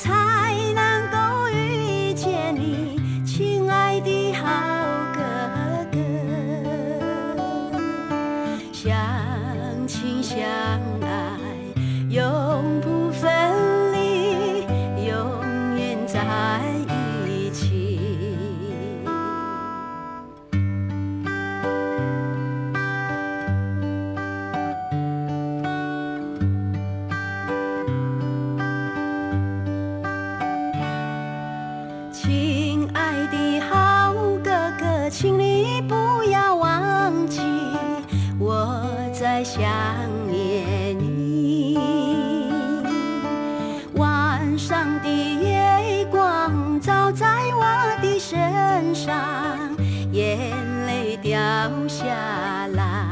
time. 在想念你。晚上的月光照在我的身上，眼泪掉下来。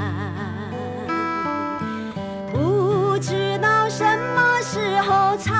不知道什么时候才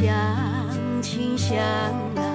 相亲相爱，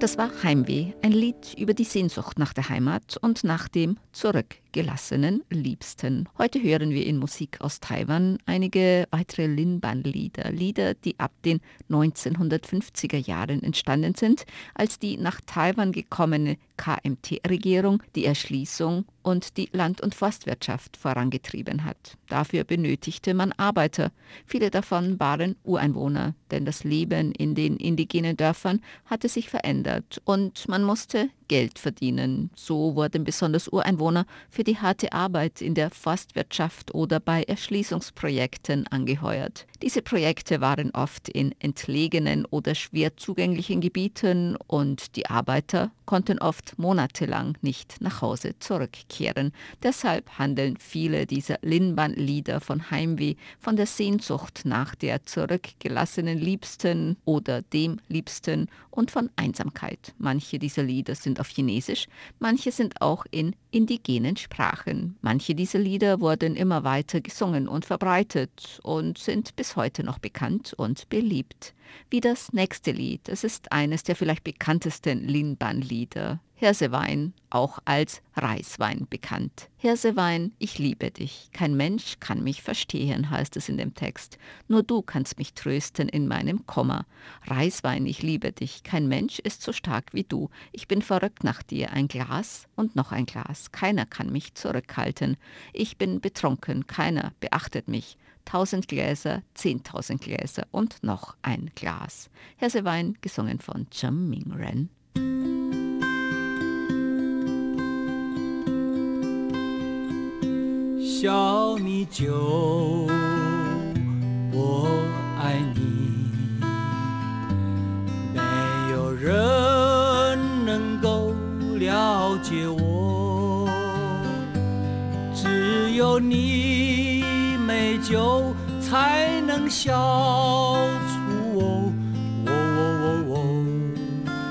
Das war Heimweh, ein Lied über die Sehnsucht nach der Heimat und nach dem zurückgelassenen Liebsten. Heute hören wir in Musik aus Taiwan einige weitere Lin-Ban-Lieder, Lieder, die ab den 1950er Jahren entstanden sind, als die nach Taiwan gekommene KMT-Regierung die Erschließung und die Land- und Forstwirtschaft vorangetrieben hat. Dafür benötigte man Arbeiter. Viele davon waren Ureinwohner, denn das Leben in den indigenen Dörfern hatte sich verändert und man musste Geld verdienen. So wurden besonders Ureinwohner für die harte Arbeit in der Forstwirtschaft oder bei Erschließungsprojekten angeheuert. Diese Projekte waren oft in entlegenen oder schwer zugänglichen Gebieten und die Arbeiter konnten oft monatelang nicht nach Hause zurückkehren. Deshalb handeln viele dieser Linban-Lieder von Heimweh, von der Sehnsucht nach der zurückgelassenen Liebsten oder dem Liebsten und von Einsamkeit. Manche dieser Lieder sind auf Chinesisch, manche sind auch in indigenen Sprachen. Manche dieser Lieder wurden immer weiter gesungen und verbreitet und sind bis heute noch bekannt und beliebt. Wie das nächste Lied. Es ist eines der vielleicht bekanntesten Linban-Lieder. Hirsewein, auch als Reiswein bekannt. Hirsewein, ich liebe dich. Kein Mensch kann mich verstehen, heißt es in dem Text. Nur du kannst mich trösten in meinem Kummer. Reiswein, ich liebe dich. Kein Mensch ist so stark wie du. Ich bin verrückt nach dir. Ein Glas und noch ein Glas. Keiner kann mich zurückhalten. Ich bin betrunken. Keiner beachtet mich. Tausend Gläser, zehntausend Gläser und noch ein Glas. Hirsewein, gesungen von Zheng Mingren. 小米酒，我爱你，没有人能够了解我，只有你 美酒才能消除我我我我我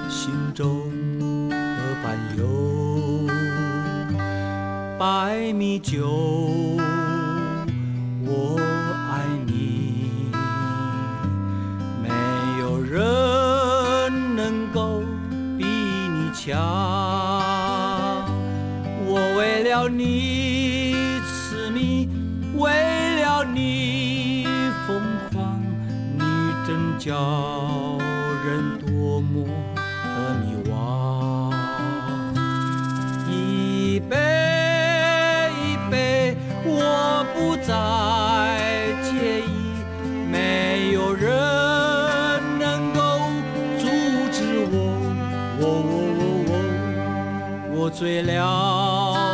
心中的烦忧。白米酒，了。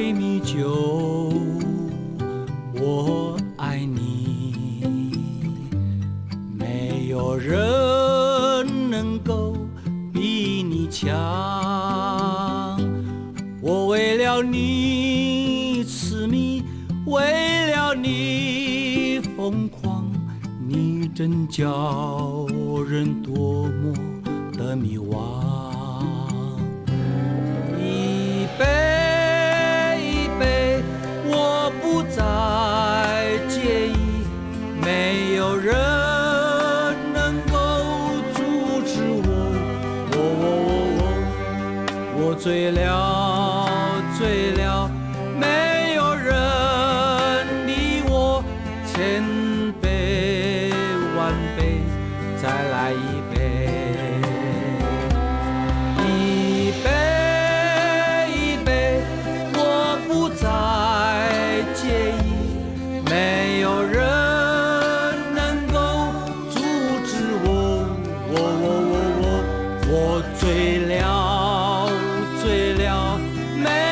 米酒，我爱你，没有人能够比你强。我为了你痴迷，为了你疯狂，你真骄傲没有人能够阻止我。我我我我，我醉了了，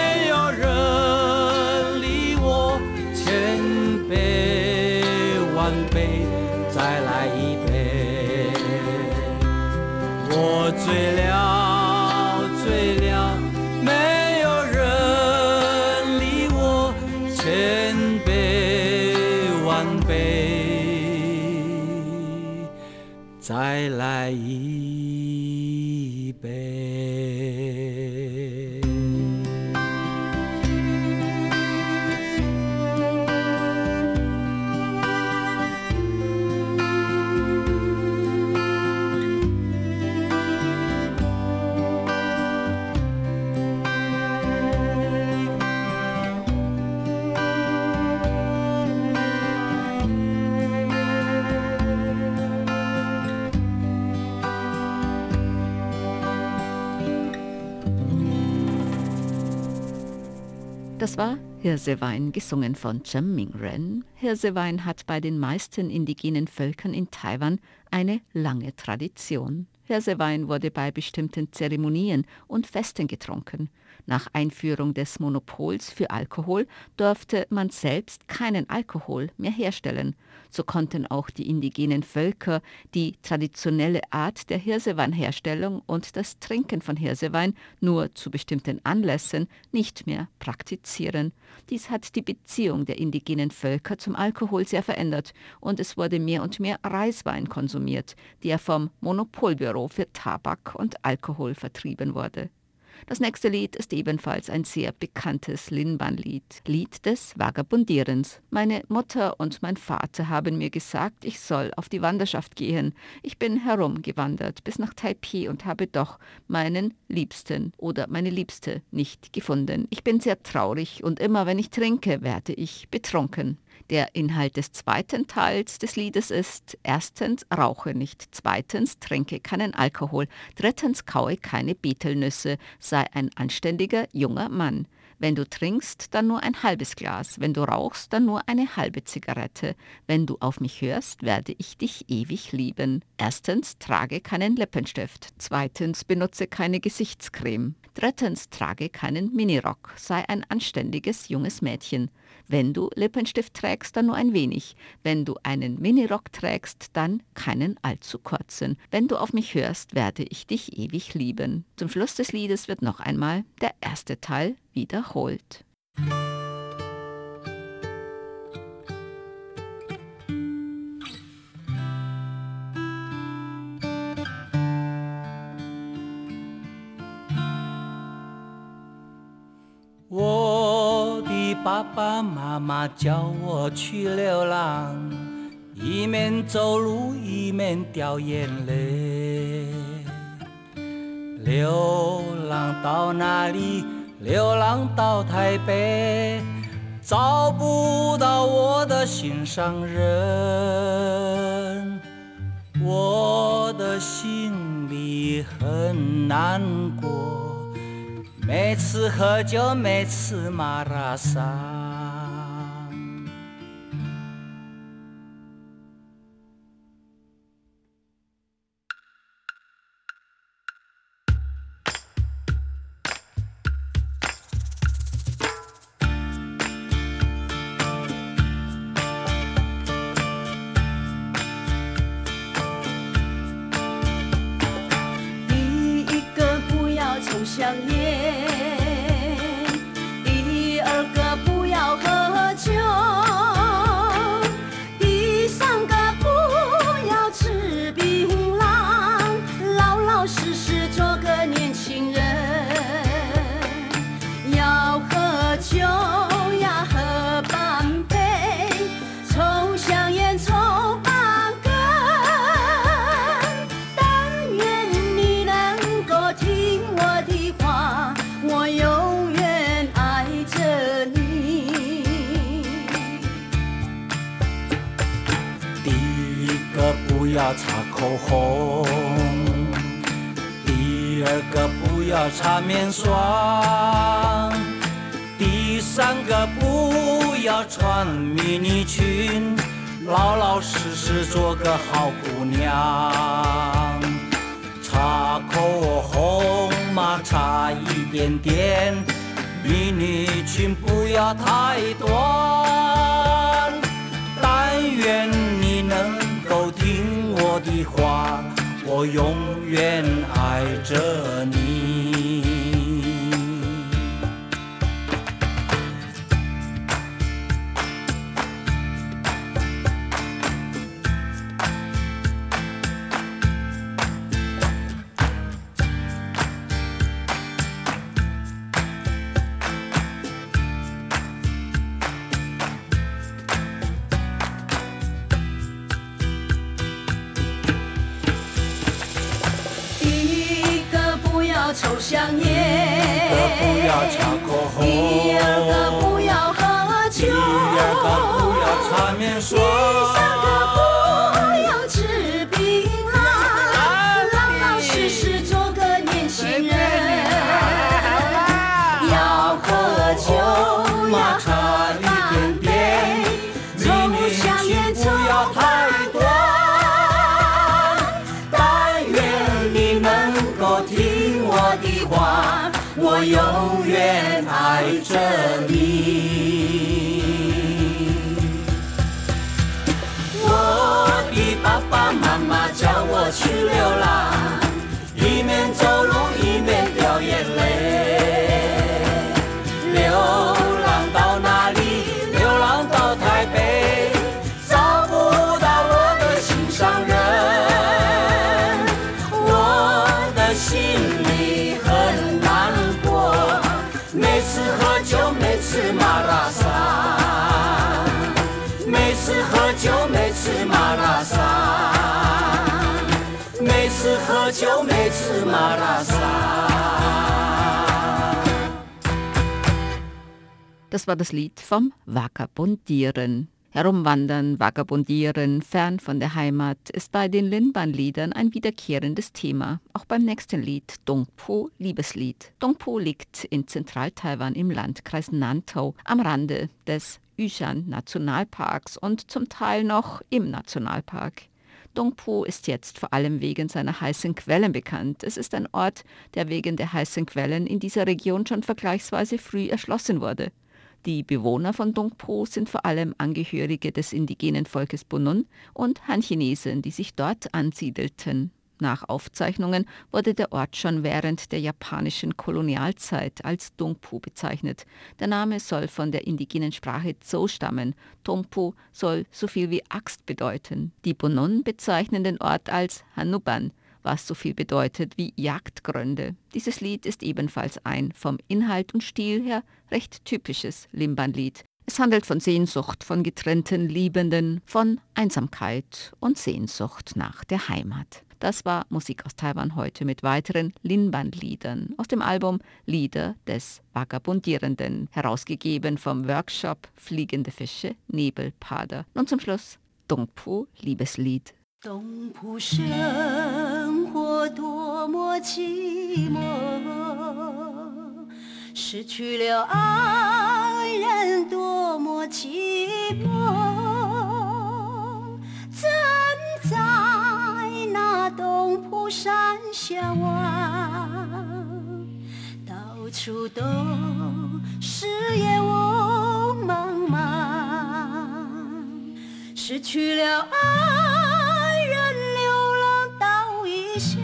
War Hirsewein, gesungen von Jem Mingren. Hirsewein hat bei den meisten indigenen Völkern in Taiwan eine lange Tradition. Hirsewein wurde bei bestimmten Zeremonien und Festen getrunken. Nach Einführung des Monopols für Alkohol durfte man selbst keinen Alkohol mehr herstellen. So konnten auch die indigenen Völker die traditionelle Art der Hirseweinherstellung und das Trinken von Hirsewein nur zu bestimmten Anlässen nicht mehr praktizieren. Dies hat die Beziehung der indigenen Völker zum Alkohol sehr verändert und es wurde mehr und mehr Reiswein konsumiert, der vom Monopolbüro für Tabak und Alkohol vertrieben wurde. Das nächste Lied ist ebenfalls ein sehr bekanntes Linban-Lied, Lied des Vagabundierens. Meine Mutter und mein Vater haben mir gesagt, ich soll auf die Wanderschaft gehen. Ich bin herumgewandert bis nach Taipei und habe doch meinen Liebsten oder meine Liebste nicht gefunden. Ich bin sehr traurig und immer wenn ich trinke, werde ich betrunken. Der Inhalt des zweiten Teils des Liedes ist erstens rauche nicht, zweitens trinke keinen Alkohol, drittens kaue keine Betelnüsse, sei ein anständiger junger Mann. Wenn du trinkst, dann nur ein halbes Glas. Wenn du rauchst, dann nur eine halbe Zigarette. Wenn du auf mich hörst, werde ich dich ewig lieben. Erstens, trage keinen Lippenstift. Zweitens, benutze keine Gesichtscreme. Drittens, trage keinen Minirock. Sei ein anständiges junges Mädchen. Wenn du Lippenstift trägst, dann nur ein wenig. Wenn du einen Minirock trägst, dann keinen allzu kurzen. Wenn du auf mich hörst, werde ich dich ewig lieben. Zum Schluss des Liedes wird noch einmal der erste Teil wiederholt. 妈妈叫我去流浪，一面走路一面掉眼泪。流浪到哪里？流浪到台北，找不到我的心上人，我的心里很难过。每次喝酒，每次马拉擦。口红，第二个不要擦面霜，第三个不要穿迷你裙，老老实实做个好姑娘。擦口红嘛，擦一点点，迷你裙不要太短，我的话，我永远爱着你。第二个不要吃口红，你不要喝酒，你要不要缠绵说。去流浪，Das war das Lied vom Vagabundieren. Herumwandern, vagabundieren, fern von der Heimat ist bei den Linban-Liedern ein wiederkehrendes Thema, auch beim nächsten Lied, Dongpo, Liebeslied. Dongpo liegt in Zentral-Taiwan im Landkreis Nantau am Rande des Yushan Nationalparks und zum Teil noch im Nationalpark. Dongpo ist jetzt vor allem wegen seiner heißen Quellen bekannt. Es ist ein Ort, der wegen der heißen Quellen in dieser Region schon vergleichsweise früh erschlossen wurde. Die Bewohner von Dongpo sind vor allem Angehörige des indigenen Volkes Bunun und Han-Chinesen, die sich dort ansiedelten. Nach Aufzeichnungen wurde der Ort schon während der japanischen Kolonialzeit als Dongpo bezeichnet. Der Name soll von der indigenen Sprache Zhou stammen. Dongpo soll so viel wie Axt bedeuten. Die Bunun bezeichnen den Ort als Hanuban was so viel bedeutet wie Jagdgründe. Dieses Lied ist ebenfalls ein vom Inhalt und Stil her recht typisches Limban-Lied. Es handelt von Sehnsucht, von getrennten Liebenden, von Einsamkeit und Sehnsucht nach der Heimat. Das war Musik aus Taiwan heute mit weiteren Linban-Liedern aus dem Album Lieder des Vagabundierenden, herausgegeben vom Workshop Fliegende Fische Nebelpader. Nun zum Schluss Dongpu Liebeslied 东浦生活多么寂寞，失去了爱 山下望，到处都是烟雾茫茫，失去了爱。人，流浪到异乡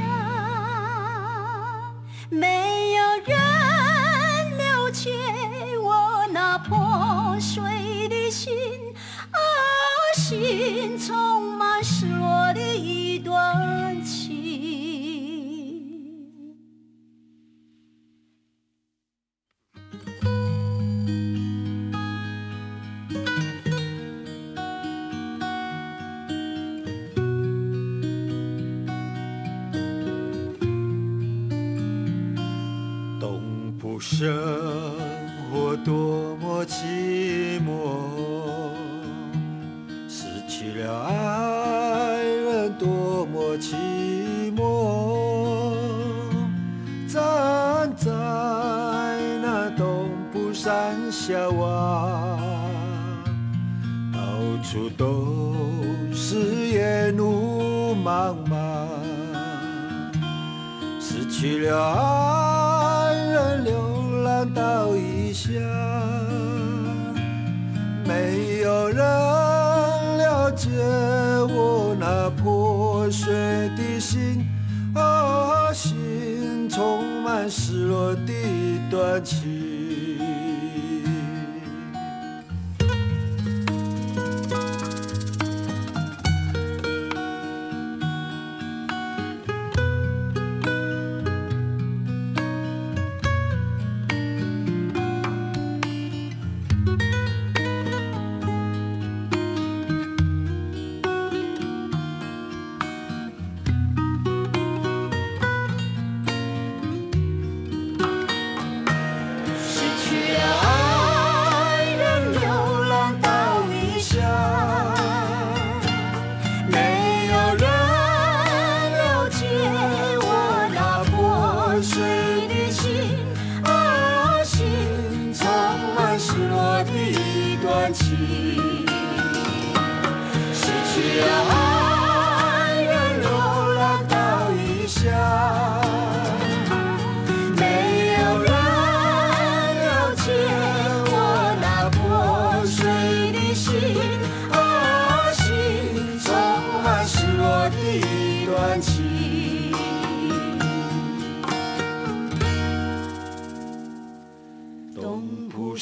寂寞，失去了爱人多么寂寞。站在那东部山下望，到处都是烟雾茫茫，失去了爱失落的一段情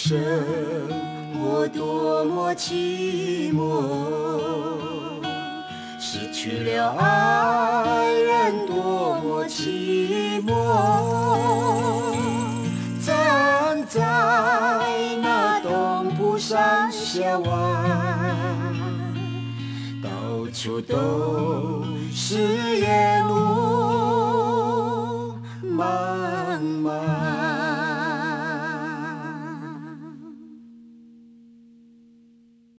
生活多么寂寞，失去了爱人多么寂寞。站在那东浦山下湾，到处都是夜路漫。